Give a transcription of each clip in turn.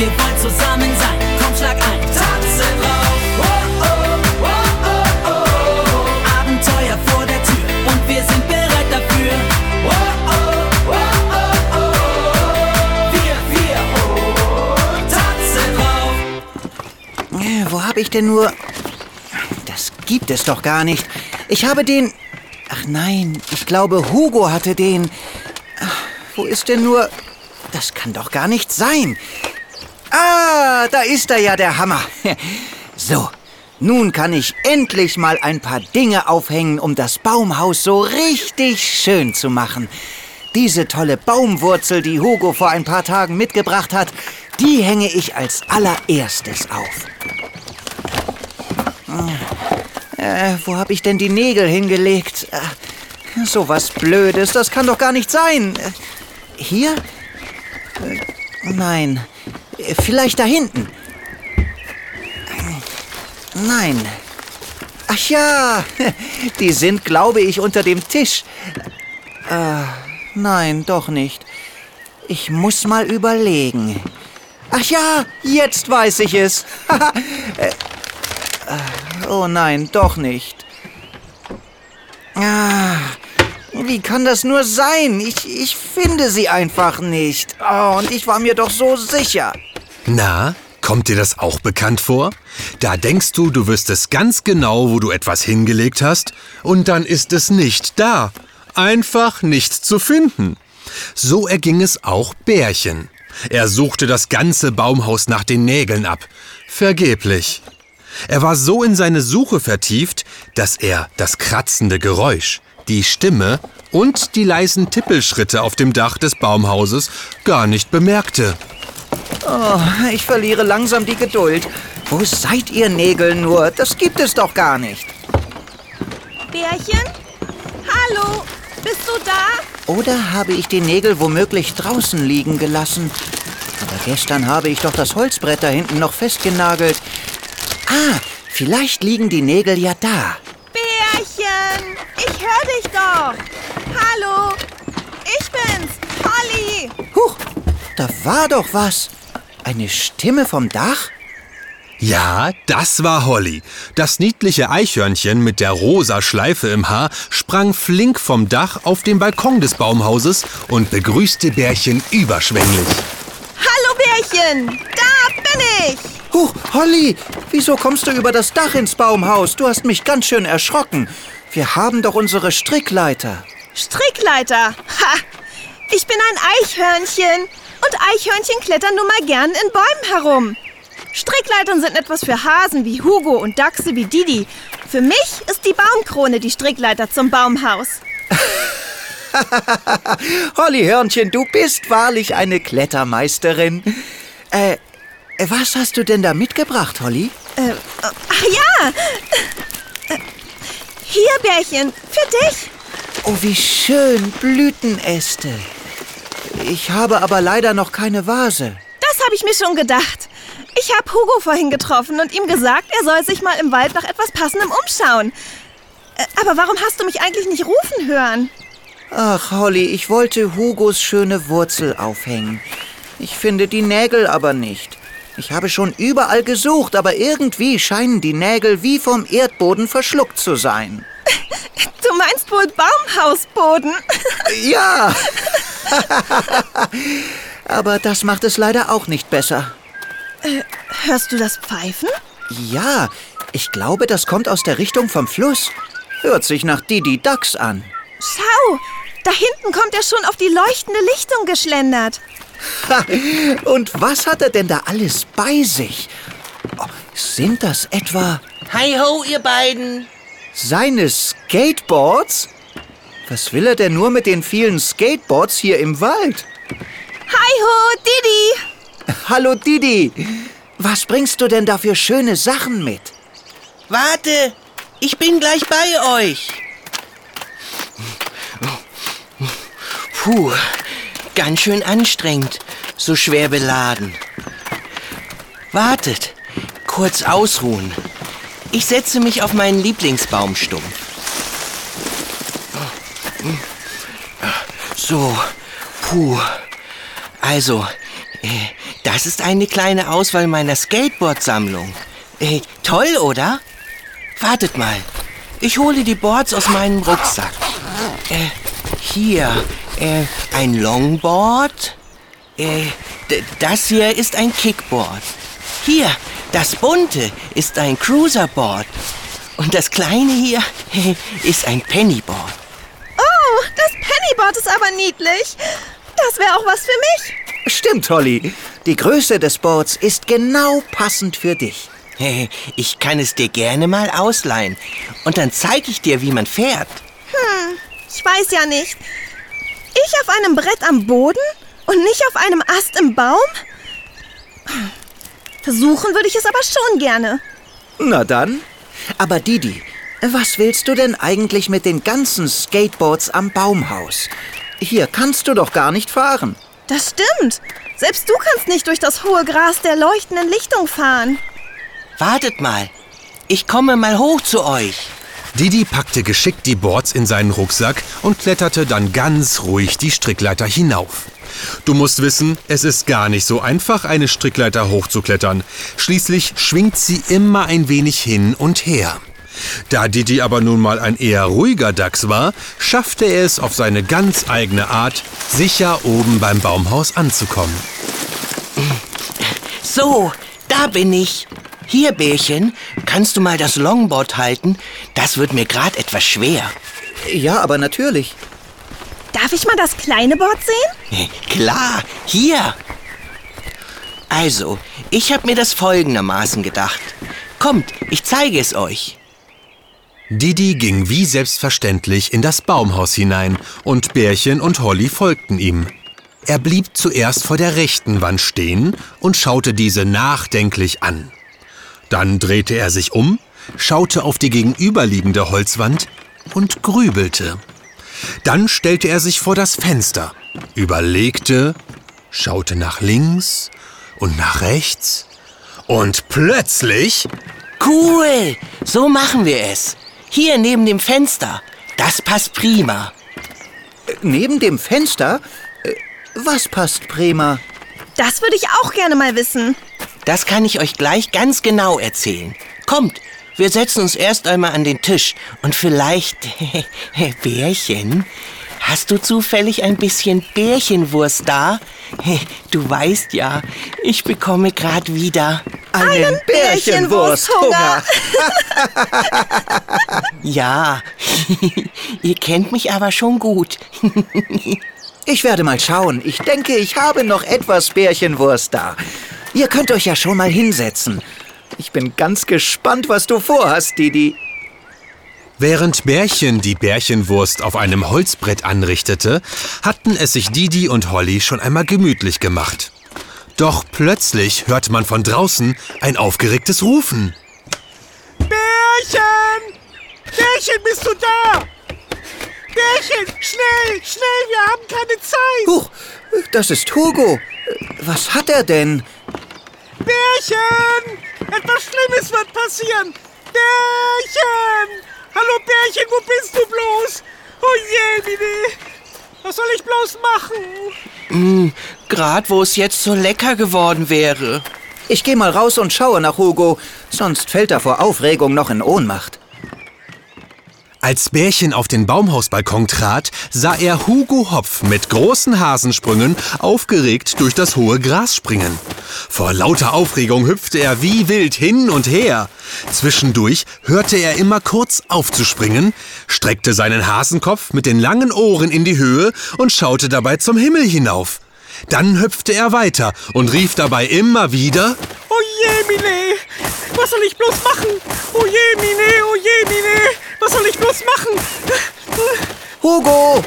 Wir wollen zusammen sein. Komm, schlag ein. Tanzen rauf. Oh, oh, oh, oh, oh. Abenteuer vor der Tür. Und wir sind bereit dafür. Oh, oh, oh, oh, oh. Wir, wir, oh. Tanzen rauf. Äh, Wo habe ich denn nur... Das gibt es doch gar nicht. Ich habe den... Ach nein, ich glaube, Hugo hatte den... Ach, wo ist denn nur... Das kann doch gar nicht sein. Ah, da ist er ja, der Hammer. So, nun kann ich endlich mal ein paar Dinge aufhängen, um das Baumhaus so richtig schön zu machen. Diese tolle Baumwurzel, die Hugo vor ein paar Tagen mitgebracht hat, die hänge ich als allererstes auf. Äh, wo habe ich denn die Nägel hingelegt? Äh, so was Blödes, das kann doch gar nicht sein. Äh, hier? Äh, nein. Äh, Vielleicht da hinten. Äh, Nein. Ach ja, die sind, glaube ich, unter dem Tisch. Äh, nein, doch nicht. Ich muss mal überlegen. Ach ja, jetzt weiß ich es. Äh, Oh nein, doch nicht. Ah, wie kann das nur sein? Ich, ich finde sie einfach nicht. Oh, und ich war mir doch so sicher. Na, kommt dir das auch bekannt vor? Da denkst du, du wüsstest ganz genau, wo du etwas hingelegt hast, und dann ist es nicht da. Einfach nichts zu finden. So erging es auch Bärchen. Er suchte das ganze Baumhaus nach den Nägeln ab. Vergeblich. Er war so in seine Suche vertieft, dass er das kratzende Geräusch, die Stimme und die leisen Tippelschritte auf dem Dach des Baumhauses gar nicht bemerkte. Oh, ich verliere langsam die Geduld. Wo seid ihr Nägel nur? Das gibt es doch gar nicht. Bärchen? Hallo? Bist du da? Oder habe ich die Nägel womöglich draußen liegen gelassen? Aber gestern habe ich doch das Holzbrett da hinten noch festgenagelt. Ah, vielleicht liegen die Nägel ja da. Bärchen! Ich höre dich doch! Hallo! Ich bin's! Holly! Huch, da war doch was. Eine Stimme vom Dach? Ja, das war Holly. Das niedliche Eichhörnchen mit der rosa Schleife im Haar sprang flink vom Dach auf den Balkon des Baumhauses und begrüßte Bärchen überschwänglich. Hallo Bärchen! Da bin ich! Huch, Holly, wieso kommst du über das Dach ins Baumhaus? Du hast mich ganz schön erschrocken. Wir haben doch unsere Strickleiter. Strickleiter! Ha! Ich bin ein Eichhörnchen. Und Eichhörnchen klettern nun mal gern in Bäumen herum. Strickleitern sind etwas für Hasen wie Hugo und Dachse wie Didi. Für mich ist die Baumkrone die Strickleiter zum Baumhaus. Holly Hörnchen, du bist wahrlich eine Klettermeisterin. Äh, was hast du denn da mitgebracht, Holly? Äh, ach ja! Äh, Hier, Bärchen, für dich. Oh, wie schön, Blütenäste. Ich habe aber leider noch keine Vase. Das habe ich mir schon gedacht. Ich habe Hugo vorhin getroffen und ihm gesagt, er soll sich mal im Wald nach etwas Passendem umschauen. Äh, Aber warum hast du mich eigentlich nicht rufen hören? Ach, Holly, ich wollte Hugos schöne Wurzel aufhängen. Ich finde die Nägel aber nicht. Ich habe schon überall gesucht, aber irgendwie scheinen die Nägel wie vom Erdboden verschluckt zu sein. Du meinst wohl Baumhausboden? Ja! aber das macht es leider auch nicht besser. Hörst du das Pfeifen? Ja, ich glaube, das kommt aus der Richtung vom Fluss. Hört sich nach Didi Ducks an. Schau, da hinten kommt er schon auf die leuchtende Lichtung geschlendert. Ha, und was hat er denn da alles bei sich? Oh, sind das etwa Hi ho, ihr beiden. seine Skateboards? Was will er denn nur mit den vielen Skateboards hier im Wald? Hi ho, Didi! Hallo Didi, was bringst du denn da für schöne Sachen mit? Warte, ich bin gleich bei euch. Puh, ganz schön anstrengend, so schwer beladen. Wartet, kurz ausruhen. Ich setze mich auf meinen Lieblingsbaumstumpf. So, puh. Also, äh, das ist eine kleine Auswahl meiner Skateboard-Sammlung. Äh, toll, oder? Wartet mal. Ich hole die Boards aus meinem Rucksack. Äh, hier, ein Longboard. Das hier ist ein Kickboard. Hier, das bunte ist ein Cruiserboard. Und das kleine hier ist ein Pennyboard. Das Pennyboard ist aber niedlich. Das wäre auch was für mich. Stimmt, Holly. Die Größe des Boards ist genau passend für dich. Ich kann es dir gerne mal ausleihen. Und dann zeige ich dir, wie man fährt. Ich weiß ja nicht. Ich auf einem Brett am Boden und nicht auf einem Ast im Baum? Versuchen würde ich es aber schon gerne. Na dann. Aber Didi, was willst du denn eigentlich mit den ganzen Skateboards am Baumhaus? Hier kannst du doch gar nicht fahren. Das stimmt. Selbst du kannst nicht durch das hohe Gras der leuchtenden Lichtung fahren. Wartet mal. Ich komme mal hoch zu euch. Didi packte geschickt die Boards in seinen Rucksack und kletterte dann ganz ruhig die Strickleiter hinauf. Du musst wissen, es ist gar nicht so einfach, eine Strickleiter hochzuklettern. Schließlich schwingt sie immer ein wenig hin und her. Da Didi aber nun mal ein eher ruhiger Dachs war, schaffte er es auf seine ganz eigene Art, sicher oben beim Baumhaus anzukommen. So, da bin ich. Hier, Bärchen, kannst du mal das Longboard halten? Das wird mir gerade etwas schwer. Ja, aber natürlich. Darf ich mal das kleine Board sehen? Klar, hier. Also, ich habe mir das folgendermaßen gedacht. Kommt, ich zeige es euch. Didi ging wie selbstverständlich in das Baumhaus hinein und Bärchen und Holly folgten ihm. Er blieb zuerst vor der rechten Wand stehen und schaute diese nachdenklich an. Dann drehte er sich um, schaute auf die gegenüberliegende Holzwand und grübelte. Dann stellte er sich vor das Fenster, überlegte, schaute nach links und nach rechts und plötzlich Cool, so machen wir es. Hier neben dem Fenster. Das passt prima. Neben dem Fenster? Äh, Was passt prima? Das würde ich auch gerne mal wissen. Das kann ich euch gleich ganz genau erzählen. Kommt, wir setzen uns erst einmal an den Tisch und vielleicht, Bärchen, hast du zufällig ein bisschen Bärchenwurst da? Du weißt ja, ich bekomme gerade wieder. Einen Bärchenwursthunger. Ja, ihr kennt mich aber schon gut. Ich werde mal schauen. Ich denke, ich habe noch etwas Bärchenwurst da. Ihr könnt euch ja schon mal hinsetzen. Ich bin ganz gespannt, was du vorhast, Didi. Während Bärchen die Bärchenwurst auf einem Holzbrett anrichtete, hatten es sich Didi und Holly schon einmal gemütlich gemacht. Doch plötzlich hörte man von draußen ein aufgeregtes Rufen. Bärchen! Bärchen, bist du da? Bärchen, schnell, schnell, wir haben keine Zeit. Huch, das ist Hugo. Was hat er denn? Bärchen! Etwas Schlimmes wird passieren. Bärchen! Hallo Bärchen, wo bist du bloß? Oh je, Mini. Was soll ich bloß machen? Gerade wo es jetzt so lecker geworden wäre. Ich gehe mal raus und schaue nach Hugo, sonst fällt er vor Aufregung noch in Ohnmacht. Als Bärchen auf den Baumhausbalkon trat, sah er Hugo Hopf mit großen Hasensprüngen aufgeregt durch das hohe Gras springen. Vor lauter Aufregung hüpfte er wie wild hin und her. Zwischendurch hörte er immer kurz aufzuspringen, streckte seinen Hasenkopf mit den langen Ohren in die Höhe und schaute dabei zum Himmel hinauf. Dann hüpfte er weiter und rief dabei immer wieder Oh je. Was soll ich bloß machen? Oh je, Mine, oh je, Mine. Was soll ich bloß machen? Hugo!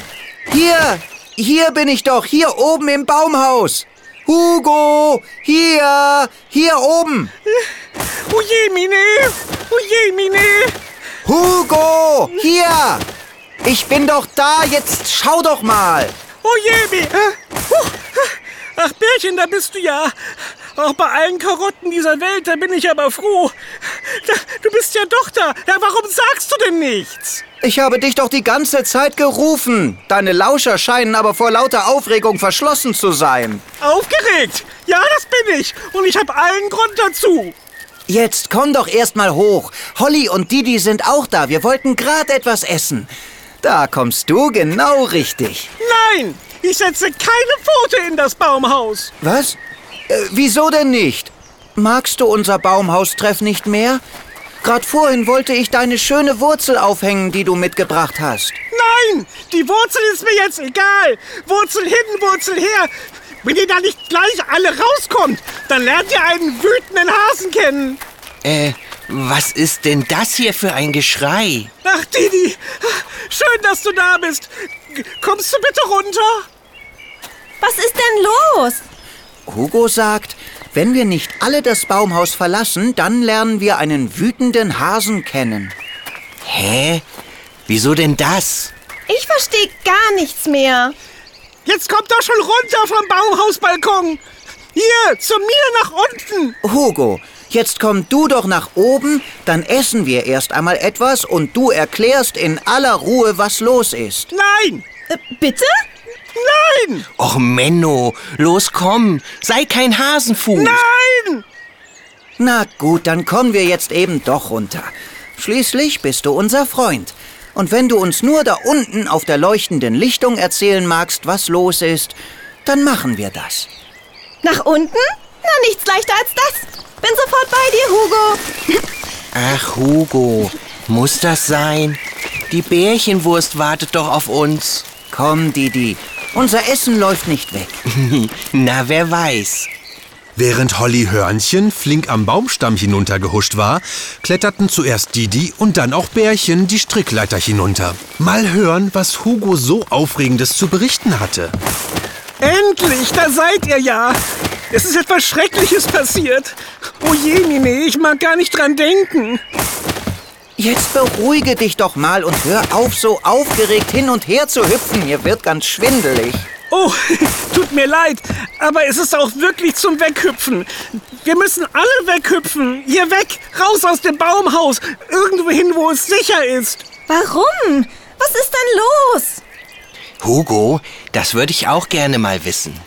Hier! Hier bin ich doch, hier oben im Baumhaus! Hugo! Hier! Hier oben! Oh je, Mine. Oh je, Mine. Hugo! Hier! Ich bin doch da, jetzt schau doch mal! Oh je, Mine. Ach, Bärchen, da bist du ja. Auch bei allen Karotten dieser Welt, da bin ich aber froh. Da, du bist ja doch da. Ja, warum sagst du denn nichts? Ich habe dich doch die ganze Zeit gerufen. Deine Lauscher scheinen aber vor lauter Aufregung verschlossen zu sein. Aufgeregt? Ja, das bin ich. Und ich habe allen Grund dazu. Jetzt komm doch erst mal hoch. Holly und Didi sind auch da. Wir wollten gerade etwas essen. Da kommst du genau richtig. Nein, ich setze keine Pfote in das Baumhaus. Was? Äh, wieso denn nicht? Magst du unser Baumhaustreff nicht mehr? Gerade vorhin wollte ich deine schöne Wurzel aufhängen, die du mitgebracht hast. Nein, die Wurzel ist mir jetzt egal. Wurzel hin, Wurzel her. Wenn ihr da nicht gleich alle rauskommt, dann lernt ihr einen wütenden Hasen kennen. Äh, was ist denn das hier für ein Geschrei? Ach, Didi, schön, dass du da bist. Kommst du bitte runter? Was ist denn los? Hugo sagt, wenn wir nicht alle das Baumhaus verlassen, dann lernen wir einen wütenden Hasen kennen. Hä? Wieso denn das? Ich verstehe gar nichts mehr. Jetzt kommt doch schon runter vom Baumhausbalkon. Hier, zu mir nach unten. Hugo, jetzt komm du doch nach oben, dann essen wir erst einmal etwas und du erklärst in aller Ruhe, was los ist. Nein, Äh, bitte? Nein, Och, Menno, los komm, sei kein Hasenfuß. nein. Na gut, dann kommen wir jetzt eben doch runter. Schließlich bist du unser Freund. Und wenn du uns nur da unten auf der leuchtenden Lichtung erzählen magst, was los ist, dann machen wir das. Nach unten? Na, nichts leichter als das. Bin sofort bei dir, Hugo. Ach, Hugo, muss das sein? Die Bärchenwurst wartet doch auf uns. Komm, Didi, unser Essen läuft nicht weg. Na, wer weiß. Während Holly Hörnchen flink am Baumstamm hinuntergehuscht war, kletterten zuerst Didi und dann auch Bärchen die Strickleiter hinunter. Mal hören, was Hugo so Aufregendes zu berichten hatte. Endlich, da seid ihr ja. Es ist etwas Schreckliches passiert. Oh je, Mine, ich mag gar nicht dran denken. Jetzt beruhige dich doch mal und hör auf, so aufgeregt hin und her zu hüpfen. Mir wird ganz schwindelig. Oh, tut mir leid, aber es ist auch wirklich zum Weghüpfen. Wir müssen alle weghüpfen. Hier weg, raus aus dem Baumhaus. Irgendwo hin, wo es sicher ist. Warum? Was ist denn los? Hugo, das würde ich auch gerne mal wissen.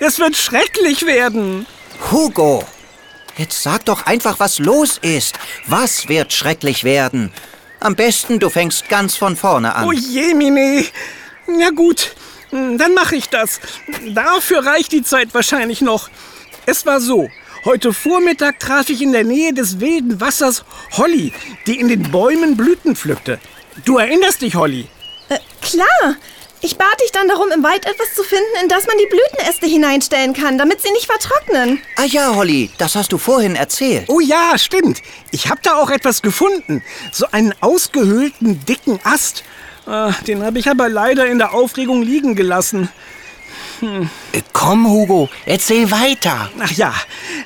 Es wird schrecklich werden. Hugo, jetzt sag doch einfach, was los ist. Was wird schrecklich werden? Am besten, du fängst ganz von vorne an. Oh je, Mine. Na gut, dann mache ich das. Dafür reicht die Zeit wahrscheinlich noch. Es war so. Heute Vormittag traf ich in der Nähe des wilden Wassers Holly, die in den Bäumen Blüten pflückte. Du erinnerst dich, Holly? Äh, klar. Ich bat dich dann darum, im Wald etwas zu finden, in das man die Blütenäste hineinstellen kann, damit sie nicht vertrocknen. Ah ja, Holly, das hast du vorhin erzählt. Oh ja, stimmt. Ich habe da auch etwas gefunden. So einen ausgehöhlten, dicken Ast. Ah, den habe ich aber leider in der Aufregung liegen gelassen. Äh, Komm, Hugo, erzähl weiter. Ach ja,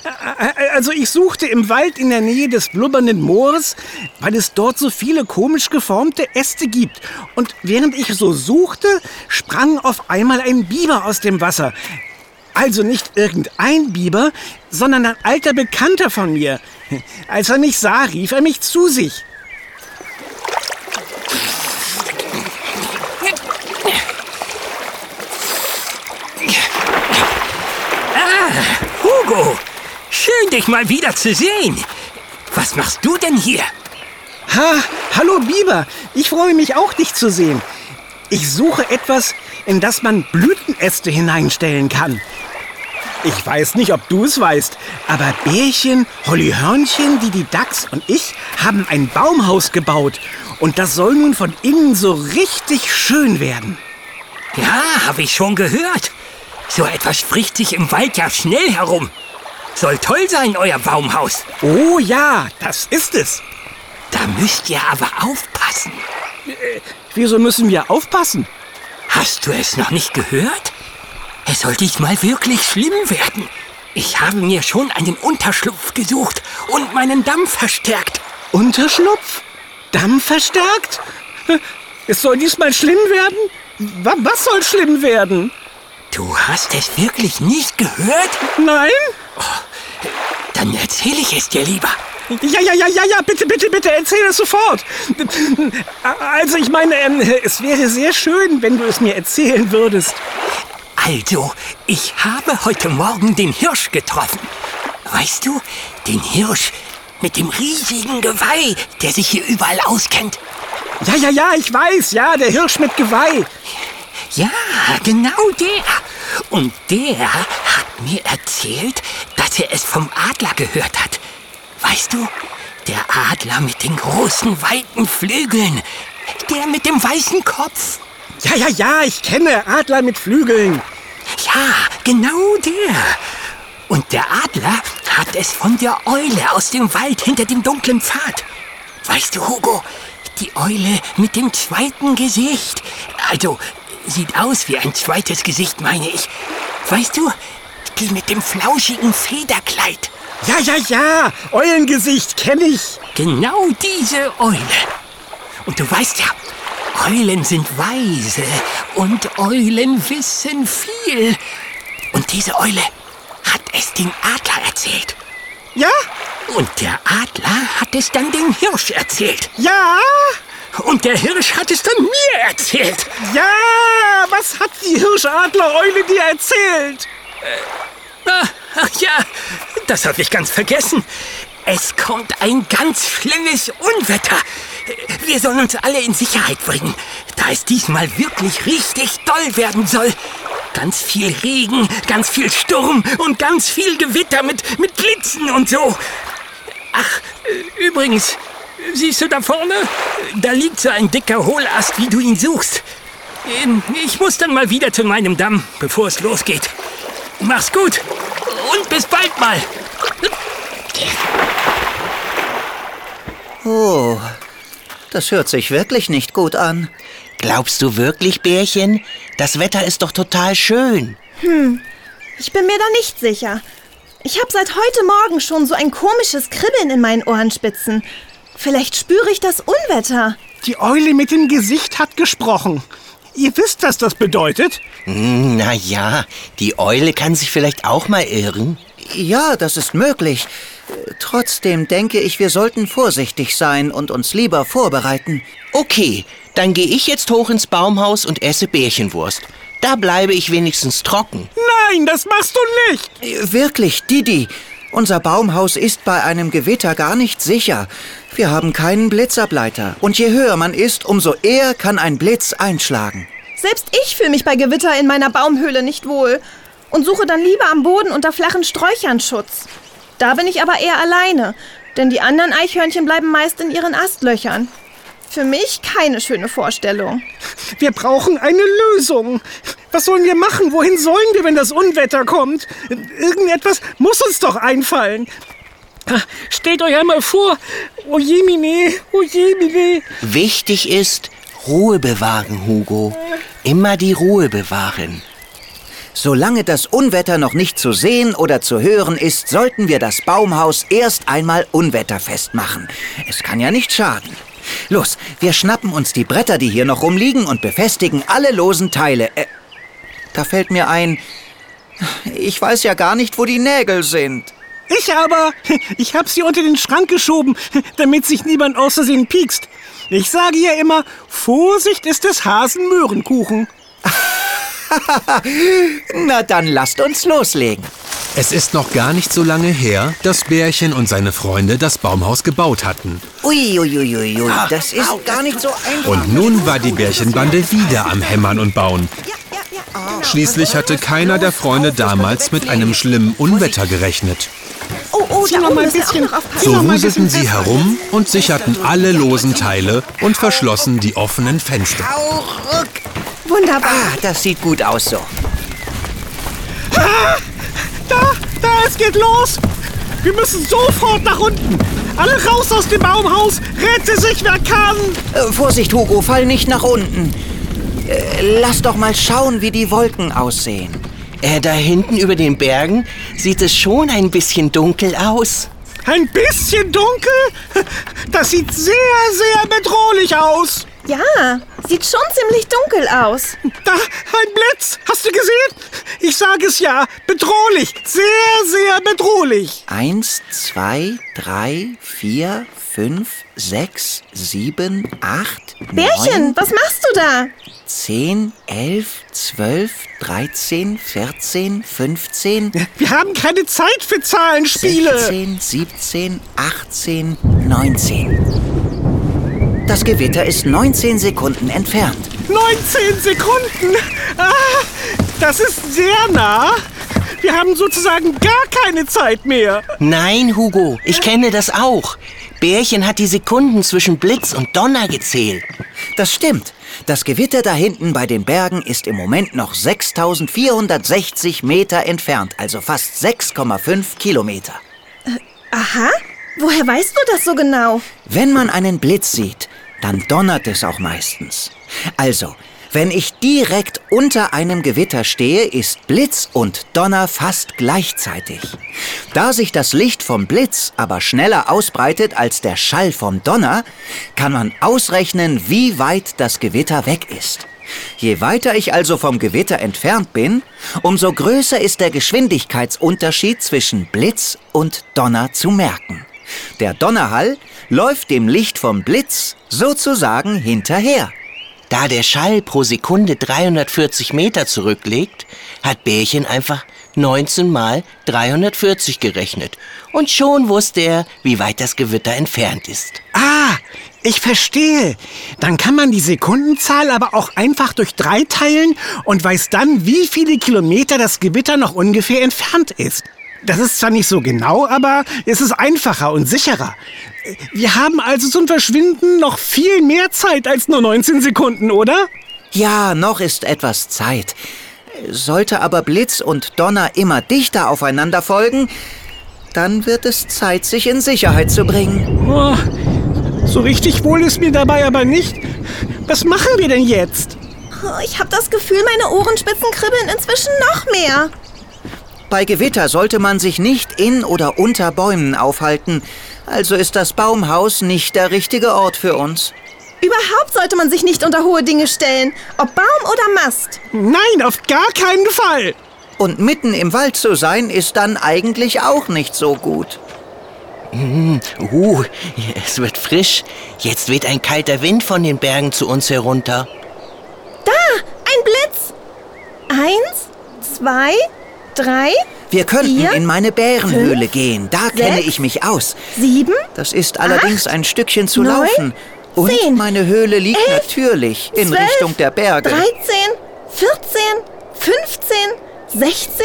Ä- also ich suchte im Wald in der Nähe des blubbernden Moors, weil es dort so viele komisch geformte Äste gibt. Und während ich so suchte, sprang auf einmal ein Biber aus dem Wasser. Also nicht irgendein Biber, sondern ein alter Bekannter von mir. Als er mich sah, rief er mich zu sich. Hugo, schön dich mal wieder zu sehen. Was machst du denn hier? Ha, hallo Biber, ich freue mich auch, dich zu sehen. Ich suche etwas, in das man Blütenäste hineinstellen kann. Ich weiß nicht, ob du es weißt, aber Bärchen, Holly Hörnchen, Didi Dachs und ich haben ein Baumhaus gebaut. Und das soll nun von innen so richtig schön werden. Ja, habe ich schon gehört. So etwas spricht sich im Wald ja schnell herum. Soll toll sein, euer Baumhaus. Oh ja, das ist es. Da müsst ihr aber aufpassen. Wieso müssen wir aufpassen? Hast du es noch nicht gehört? Es soll diesmal wirklich schlimm werden. Ich habe mir schon einen Unterschlupf gesucht und meinen Damm verstärkt. Unterschlupf? Damm verstärkt? Es soll diesmal schlimm werden? Wa- Was soll schlimm werden? Du hast es wirklich nicht gehört? Nein? Dann erzähle ich es dir lieber. Ja, ja, ja, ja, ja, bitte, bitte, bitte, erzähl es sofort. Also, ich meine, ähm, es wäre sehr schön, wenn du es mir erzählen würdest. Also, ich habe heute Morgen den Hirsch getroffen. Weißt du, den Hirsch mit dem riesigen Geweih, der sich hier überall auskennt. Ja, ja, ja, ich weiß, ja, der Hirsch mit Geweih. Ja, genau der. Und der hat mir erzählt, dass er es vom Adler gehört hat. Weißt du, der Adler mit den großen, weiten Flügeln. Der mit dem weißen Kopf. Ja, ja, ja, ich kenne Adler mit Flügeln. Ja, genau der. Und der Adler hat es von der Eule aus dem Wald hinter dem dunklen Pfad. Weißt du, Hugo, die Eule mit dem zweiten Gesicht. Also, sieht aus wie ein zweites Gesicht, meine ich. Weißt du, die mit dem flauschigen Federkleid. Ja, ja, ja, Eulengesicht kenne ich. Genau diese Eule. Und du weißt ja, Eulen sind weise und Eulen wissen viel. Und diese Eule hat es dem Adler erzählt. Ja? Und der Adler hat es dann dem Hirsch erzählt. Ja? Und der Hirsch hat es dann mir erzählt. Ja, was hat die Hirschadler-Eule dir erzählt? Ah, Ach ja, das habe ich ganz vergessen. Es kommt ein ganz schlimmes Unwetter. Wir sollen uns alle in Sicherheit bringen, da es diesmal wirklich richtig doll werden soll. Ganz viel Regen, ganz viel Sturm und ganz viel Gewitter mit, mit Blitzen und so. Ach, äh, übrigens, siehst du da vorne? Da liegt so ein dicker Hohlast, wie du ihn suchst. Ähm, Ich muss dann mal wieder zu meinem Damm, bevor es losgeht. Mach's gut und bis bald mal. Oh, das hört sich wirklich nicht gut an. Glaubst du wirklich, Bärchen? Das Wetter ist doch total schön. Ich bin mir da nicht sicher. Ich habe seit heute Morgen schon so ein komisches Kribbeln in meinen Ohrenspitzen. Vielleicht spüre ich das Unwetter. Die Eule mit dem Gesicht hat gesprochen. Ihr wisst, was das bedeutet? Hm, Na ja, die Eule kann sich vielleicht auch mal irren. Ja, das ist möglich. Trotzdem denke ich, wir sollten vorsichtig sein und uns lieber vorbereiten. Okay, dann gehe ich jetzt hoch ins Baumhaus und esse Bärchenwurst. Da bleibe ich wenigstens trocken. Nein, das machst du nicht. Wirklich, Didi. Unser Baumhaus ist bei einem Gewitter gar nicht sicher. Wir haben keinen Blitzableiter. Und je höher man ist, umso eher kann ein Blitz einschlagen. Selbst ich fühle mich bei Gewitter in meiner Baumhöhle nicht wohl und suche dann lieber am Boden unter flachen Sträuchern Schutz. Da bin ich aber eher alleine, denn die anderen Eichhörnchen bleiben meist in ihren Astlöchern. Für mich keine schöne Vorstellung. Wir brauchen eine Lösung. Was sollen wir machen? Wohin sollen wir, wenn das Unwetter kommt? Irgendetwas muss uns doch einfallen. Ah, Stellt euch einmal vor. Oh Jemine, oh Jemine. Wichtig ist, Ruhe bewahren, Hugo. Immer die Ruhe bewahren. Solange das Unwetter noch nicht zu sehen oder zu hören ist, sollten wir das Baumhaus erst einmal unwetterfest machen. Es kann ja nicht schaden. Los, wir schnappen uns die Bretter, die hier noch rumliegen, und befestigen alle losen Teile. Äh, da fällt mir ein, ich weiß ja gar nicht, wo die Nägel sind. Ich aber, ich hab sie unter den Schrank geschoben, damit sich niemand aus Versehen piekst. Ich sage ja immer, Vorsicht ist des Hasen Möhrenkuchen. Na dann lasst uns loslegen. Es ist noch gar nicht so lange her, dass Bärchen und seine Freunde das Baumhaus gebaut hatten. Uiuiuiui, das ist gar nicht so einfach. Und nun war die Bärchenbande wieder am Hämmern und Bauen. Schließlich hatte keiner der Freunde damals mit einem schlimmen Unwetter gerechnet. Oh, oh, da noch mal ein bisschen-. So wuselten sie herum und sicherten alle losen Teile und verschlossen die offenen Fenster. Wunderbar. Ah, das sieht gut aus so. Da, da, es geht los. Wir müssen sofort nach unten. Alle raus aus dem Baumhaus. Rette sich, wer kann. Äh, Vorsicht, Hugo, fall nicht nach unten. Äh, lass doch mal schauen, wie die Wolken aussehen. Äh, da hinten über den Bergen sieht es schon ein bisschen dunkel aus. Ein bisschen dunkel? Das sieht sehr, sehr bedrohlich aus. Ja, sieht schon ziemlich dunkel aus. Da, ein Blitz. Hast du gesehen? Ich sage es ja. Bedrohlich. Sehr, sehr bedrohlich. Eins, zwei, drei, vier, fünf, sechs, sieben, acht, Bärchen, neun, was machst du da? zehn, elf, zwölf, dreizehn, vierzehn, fünfzehn, Wir haben keine Zeit für Zahlenspiele. 16, 17, 18, 19. Das Gewitter ist 19 Sekunden entfernt. 19 Sekunden. Ah, das ist sehr nah. Wir haben sozusagen gar keine Zeit mehr. Nein, Hugo, ich kenne das auch. Bärchen hat die Sekunden zwischen Blitz und Donner gezählt. Das stimmt. Das Gewitter da hinten bei den Bergen ist im Moment noch 6460 Meter entfernt, also fast 6,5 Kilometer. Aha, woher weißt du das so genau? Wenn man einen Blitz sieht, dann donnert es auch meistens. Also, wenn ich direkt unter einem Gewitter stehe, ist Blitz und Donner fast gleichzeitig. Da sich das Licht vom Blitz aber schneller ausbreitet als der Schall vom Donner, kann man ausrechnen, wie weit das Gewitter weg ist. Je weiter ich also vom Gewitter entfernt bin, umso größer ist der Geschwindigkeitsunterschied zwischen Blitz und Donner zu merken. Der Donnerhall läuft dem Licht vom Blitz sozusagen hinterher. Da der Schall pro Sekunde 340 Meter zurücklegt, hat Bärchen einfach 19 mal 340 gerechnet. Und schon wusste er, wie weit das Gewitter entfernt ist. Ah, ich verstehe. Dann kann man die Sekundenzahl aber auch einfach durch drei teilen und weiß dann, wie viele Kilometer das Gewitter noch ungefähr entfernt ist. Das ist zwar nicht so genau, aber es ist einfacher und sicherer. Wir haben also zum Verschwinden noch viel mehr Zeit als nur 19 Sekunden, oder? Ja, noch ist etwas Zeit. Sollte aber Blitz und Donner immer dichter aufeinander folgen, dann wird es Zeit, sich in Sicherheit zu bringen. Oh, so richtig wohl ist mir dabei aber nicht. Was machen wir denn jetzt? Oh, Ich habe das Gefühl, meine Ohrenspitzen kribbeln inzwischen noch mehr. Bei Gewitter sollte man sich nicht in oder unter Bäumen aufhalten, also ist das Baumhaus nicht der richtige Ort für uns. Überhaupt sollte man sich nicht unter hohe Dinge stellen, ob Baum oder Mast. Nein, auf gar keinen Fall. Und mitten im Wald zu sein, ist dann eigentlich auch nicht so gut. Uh, es wird frisch. Jetzt weht ein kalter Wind von den Bergen zu uns herunter. Da, ein Blitz. Eins, zwei, drei, Wir könnten Vier, in meine Bärenhöhle fünf, gehen, da kenne sechs, ich mich aus. sieben, Das ist allerdings acht, ein Stückchen zu neun, laufen. Und zehn, meine Höhle liegt elf, natürlich in zwölf, Richtung der Berge. 13, 14, 15, 16,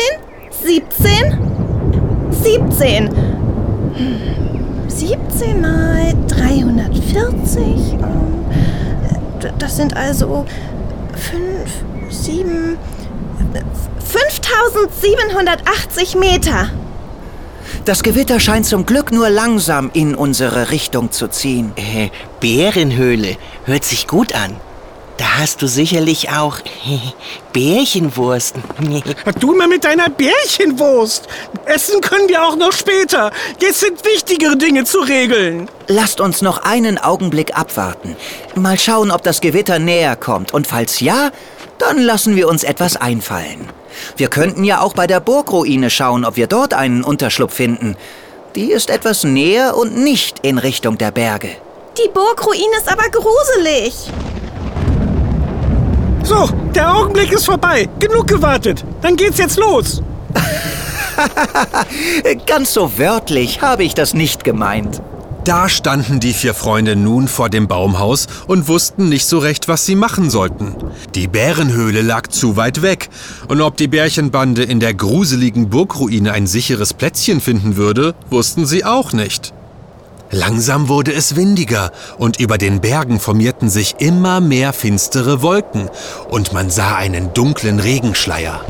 17, 17. Hm, 17 mal 340. ähm, Das sind also 5, 7, 5780 Meter. Das Gewitter scheint zum Glück nur langsam in unsere Richtung zu ziehen. Äh, Bärenhöhle. Hört sich gut an. Da hast du sicherlich auch Bärchenwurst. Du mal mit deiner Bärchenwurst. Essen können wir auch noch später. Jetzt sind wichtigere Dinge zu regeln. Lasst uns noch einen Augenblick abwarten. Mal schauen, ob das Gewitter näher kommt. Und falls ja, dann lassen wir uns etwas einfallen. Wir könnten ja auch bei der Burgruine schauen, ob wir dort einen Unterschlupf finden. Die ist etwas näher und nicht in Richtung der Berge. Die Burgruine ist aber gruselig. So, der Augenblick ist vorbei. Genug gewartet. Dann geht's jetzt los. Ganz so wörtlich habe ich das nicht gemeint. Da standen die vier Freunde nun vor dem Baumhaus und wussten nicht so recht, was sie machen sollten. Die Bärenhöhle lag zu weit weg, und ob die Bärchenbande in der gruseligen Burgruine ein sicheres Plätzchen finden würde, wussten sie auch nicht. Langsam wurde es windiger, und über den Bergen formierten sich immer mehr finstere Wolken, und man sah einen dunklen Regenschleier.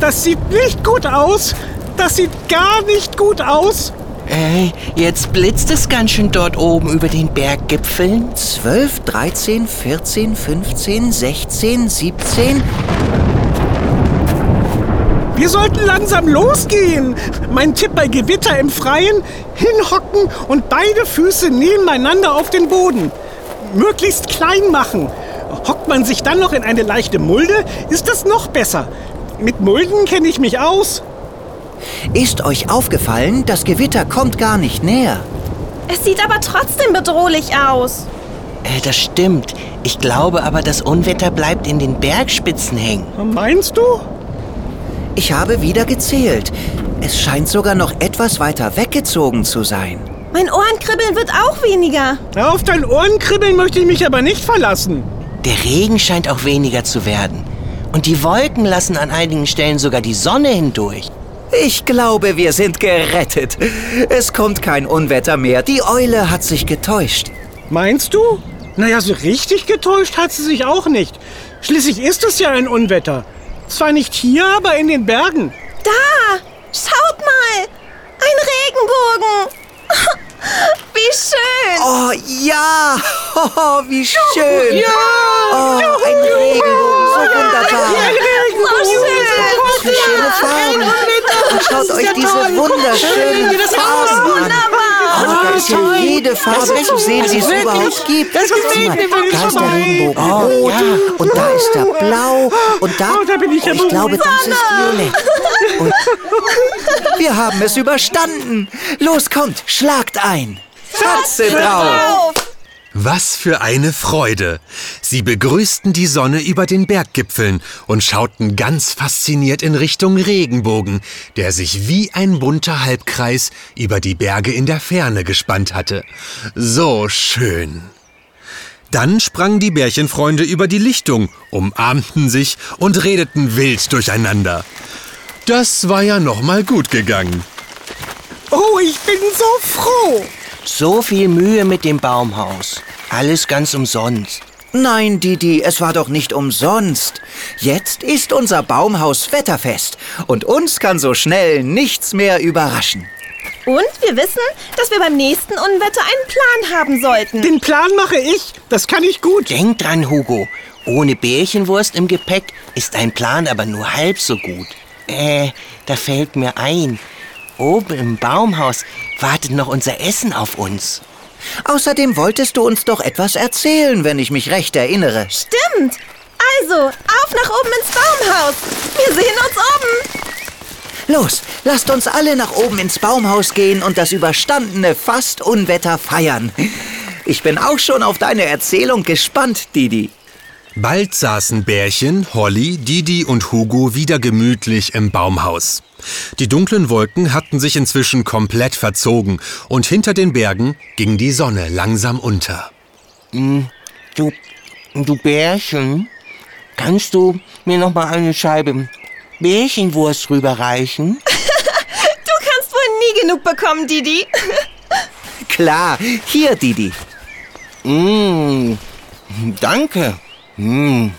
Das sieht nicht gut aus. Das sieht gar nicht gut aus. Äh, jetzt blitzt es ganz schön dort oben über den Berggipfeln. 12, 13, 14, 15, 16, 17. Wir sollten langsam losgehen. Mein Tipp bei Gewitter im Freien: hinhocken und beide Füße nebeneinander auf den Boden. möglichst klein machen. Hockt man sich dann noch in eine leichte Mulde, ist das noch besser. Mit Mulden kenne ich mich aus. Ist euch aufgefallen, das Gewitter kommt gar nicht näher? Es sieht aber trotzdem bedrohlich aus. Äh, das stimmt. Ich glaube aber, das Unwetter bleibt in den Bergspitzen hängen. Meinst du? Ich habe wieder gezählt. Es scheint sogar noch etwas weiter weggezogen zu sein. Mein Ohrenkribbeln wird auch weniger. Auf dein Ohrenkribbeln möchte ich mich aber nicht verlassen. Der Regen scheint auch weniger zu werden. Und die Wolken lassen an einigen Stellen sogar die Sonne hindurch. Ich glaube, wir sind gerettet. Es kommt kein Unwetter mehr. Die Eule hat sich getäuscht. Meinst du? Naja, so richtig getäuscht hat sie sich auch nicht. Schließlich ist es ja ein Unwetter. Zwar nicht hier, aber in den Bergen. Da! Schaut mal! Ein Regenbogen! Wie schön! Oh ja, oh, wie schön. Ja, oh, ein Regenbogen, so wunderbar. So schön! Für schöne Farben. Und schaut euch diese wunderschönen Farben an. Oh, da ist ja jede Farbe zu sehen, die es überhaupt gibt. Sieh mal, da ist der Regenbogen rot und da ist der blau und da, Oh, da bin ich ja oh, ich glaube, das ist violett. Und wir haben es überstanden. Los, kommt, schlagt ein. Fatze drauf. Was für eine Freude! Sie begrüßten die Sonne über den Berggipfeln und schauten ganz fasziniert in Richtung Regenbogen, der sich wie ein bunter Halbkreis über die Berge in der Ferne gespannt hatte. So schön! Dann sprangen die Bärchenfreunde über die Lichtung, umarmten sich und redeten wild durcheinander. Das war ja noch mal gut gegangen. Oh, ich bin so froh. So viel Mühe mit dem Baumhaus. Alles ganz umsonst. Nein, Didi, es war doch nicht umsonst. Jetzt ist unser Baumhaus wetterfest und uns kann so schnell nichts mehr überraschen. Und wir wissen, dass wir beim nächsten Unwetter einen Plan haben sollten. Den Plan mache ich. Das kann ich gut. Denk dran, Hugo. Ohne Bärchenwurst im Gepäck ist ein Plan aber nur halb so gut. Äh, da fällt mir ein. Oben im Baumhaus wartet noch unser Essen auf uns. Außerdem wolltest du uns doch etwas erzählen, wenn ich mich recht erinnere. Stimmt. Also, auf nach oben ins Baumhaus. Wir sehen uns oben. Los, lasst uns alle nach oben ins Baumhaus gehen und das überstandene Fast-Unwetter feiern. Ich bin auch schon auf deine Erzählung gespannt, Didi. Bald saßen Bärchen, Holly, Didi und Hugo wieder gemütlich im Baumhaus. Die dunklen Wolken hatten sich inzwischen komplett verzogen und hinter den Bergen ging die Sonne langsam unter. Du, du Bärchen, kannst du mir noch mal eine Scheibe Bärchenwurst rüberreichen? Du kannst wohl nie genug bekommen, Didi. Klar, hier, Didi. Mmh, danke. Mmh,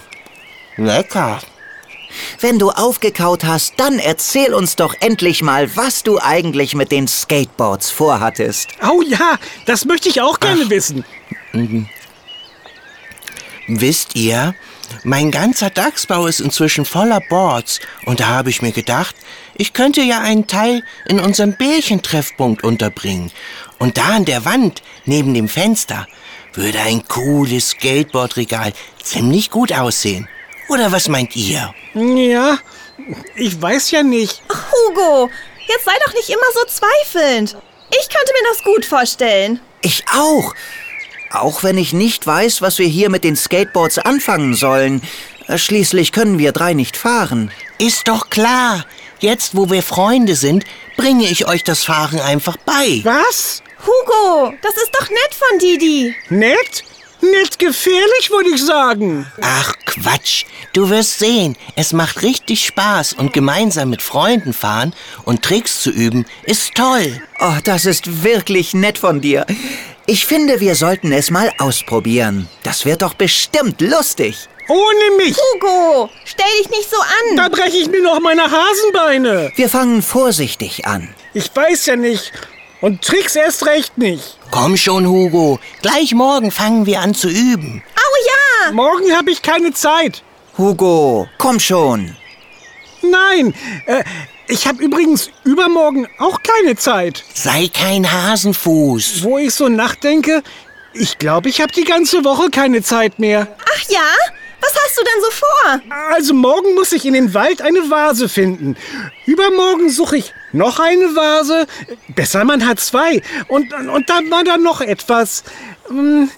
lecker. Wenn du aufgekaut hast, dann erzähl uns doch endlich mal, was du eigentlich mit den Skateboards vorhattest. Oh ja, das möchte ich auch gerne wissen. Wisst ihr, mein ganzer Dachsbau ist inzwischen voller Boards und da habe ich mir gedacht, ich könnte ja einen Teil in unserem Bärchentreffpunkt unterbringen. Und da an der Wand, neben dem Fenster, würde ein cooles Skateboardregal ziemlich gut aussehen. Oder was meint ihr? Ja, ich weiß ja nicht. Hugo, jetzt sei doch nicht immer so zweifelnd. Ich könnte mir das gut vorstellen. Ich auch. Auch wenn ich nicht weiß, was wir hier mit den Skateboards anfangen sollen. Schließlich können wir drei nicht fahren. Ist doch klar. Jetzt, wo wir Freunde sind, bringe ich euch das Fahren einfach bei. Was? Hugo, das ist doch nett von Didi. Nett? Nett gefährlich, würde ich sagen. Ach Quatsch, du wirst sehen, es macht richtig Spaß und gemeinsam mit Freunden fahren und Tricks zu üben ist toll. Oh, das ist wirklich nett von dir. Ich finde, wir sollten es mal ausprobieren. Das wird doch bestimmt lustig. Ohne mich. Hugo, stell dich nicht so an. Da breche ich mir noch meine Hasenbeine. Wir fangen vorsichtig an. Ich weiß ja nicht. Und Tricks erst recht nicht. Komm schon, Hugo, gleich morgen fangen wir an zu üben. Au ja! Morgen habe ich keine Zeit. Hugo, komm schon. Nein, äh, ich habe übrigens übermorgen auch keine Zeit. Sei kein Hasenfuß. Wo ich so nachdenke, Ich glaube, ich habe die ganze Woche keine Zeit mehr. Ach ja? Was hast du denn so vor? Also morgen muss ich in den Wald eine Vase finden. Übermorgen suche ich noch eine Vase. Besser, man hat zwei. Und, und dann war da noch etwas. Hm,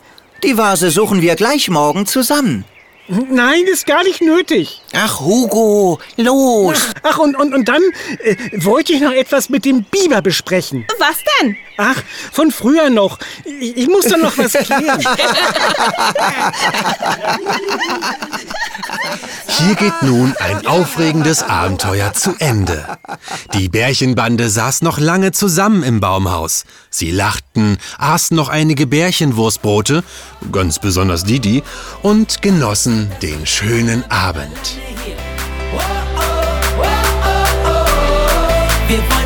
Die Vase suchen wir gleich morgen zusammen. Nein, ist gar nicht nötig. Ach, Hugo, los. Ach, und, und, und dann äh, wollte ich noch etwas mit dem Biber besprechen. Was denn? Ach, von früher noch. Ich, ich muss da noch was klären. Hier geht nun ein aufregendes Abenteuer zu Ende. Die Bärchenbande saß noch lange zusammen im Baumhaus. Sie lachten, aßen noch einige Bärchenwurstbrote, ganz besonders Didi, und genossen den schönen Abend. Wir wollen.